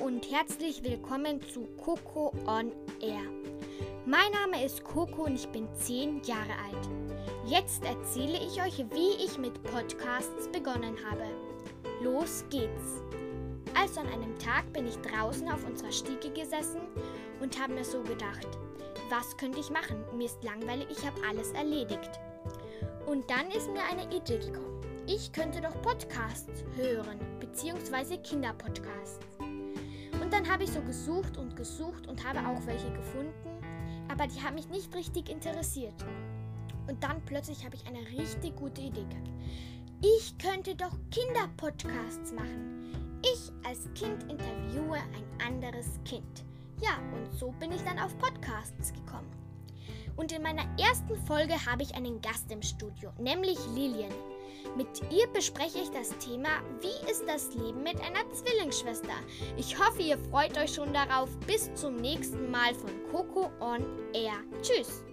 und herzlich willkommen zu Coco on Air. Mein Name ist Coco und ich bin 10 Jahre alt. Jetzt erzähle ich euch, wie ich mit Podcasts begonnen habe. Los geht's! Also an einem Tag bin ich draußen auf unserer Stiege gesessen und habe mir so gedacht, was könnte ich machen? Mir ist langweilig, ich habe alles erledigt. Und dann ist mir eine Idee gekommen. Ich könnte doch Podcasts hören, beziehungsweise Kinderpodcasts. Dann habe ich so gesucht und gesucht und habe auch welche gefunden, aber die haben mich nicht richtig interessiert. Und dann plötzlich habe ich eine richtig gute Idee gehabt. Ich könnte doch Kinderpodcasts machen. Ich als Kind interviewe ein anderes Kind. Ja, und so bin ich dann auf Podcasts gekommen. Und in meiner ersten Folge habe ich einen Gast im Studio, nämlich Lilian. Mit ihr bespreche ich das Thema, wie ist das Leben mit einer Zwillingsschwester. Ich hoffe, ihr freut euch schon darauf. Bis zum nächsten Mal von Coco on Air. Tschüss.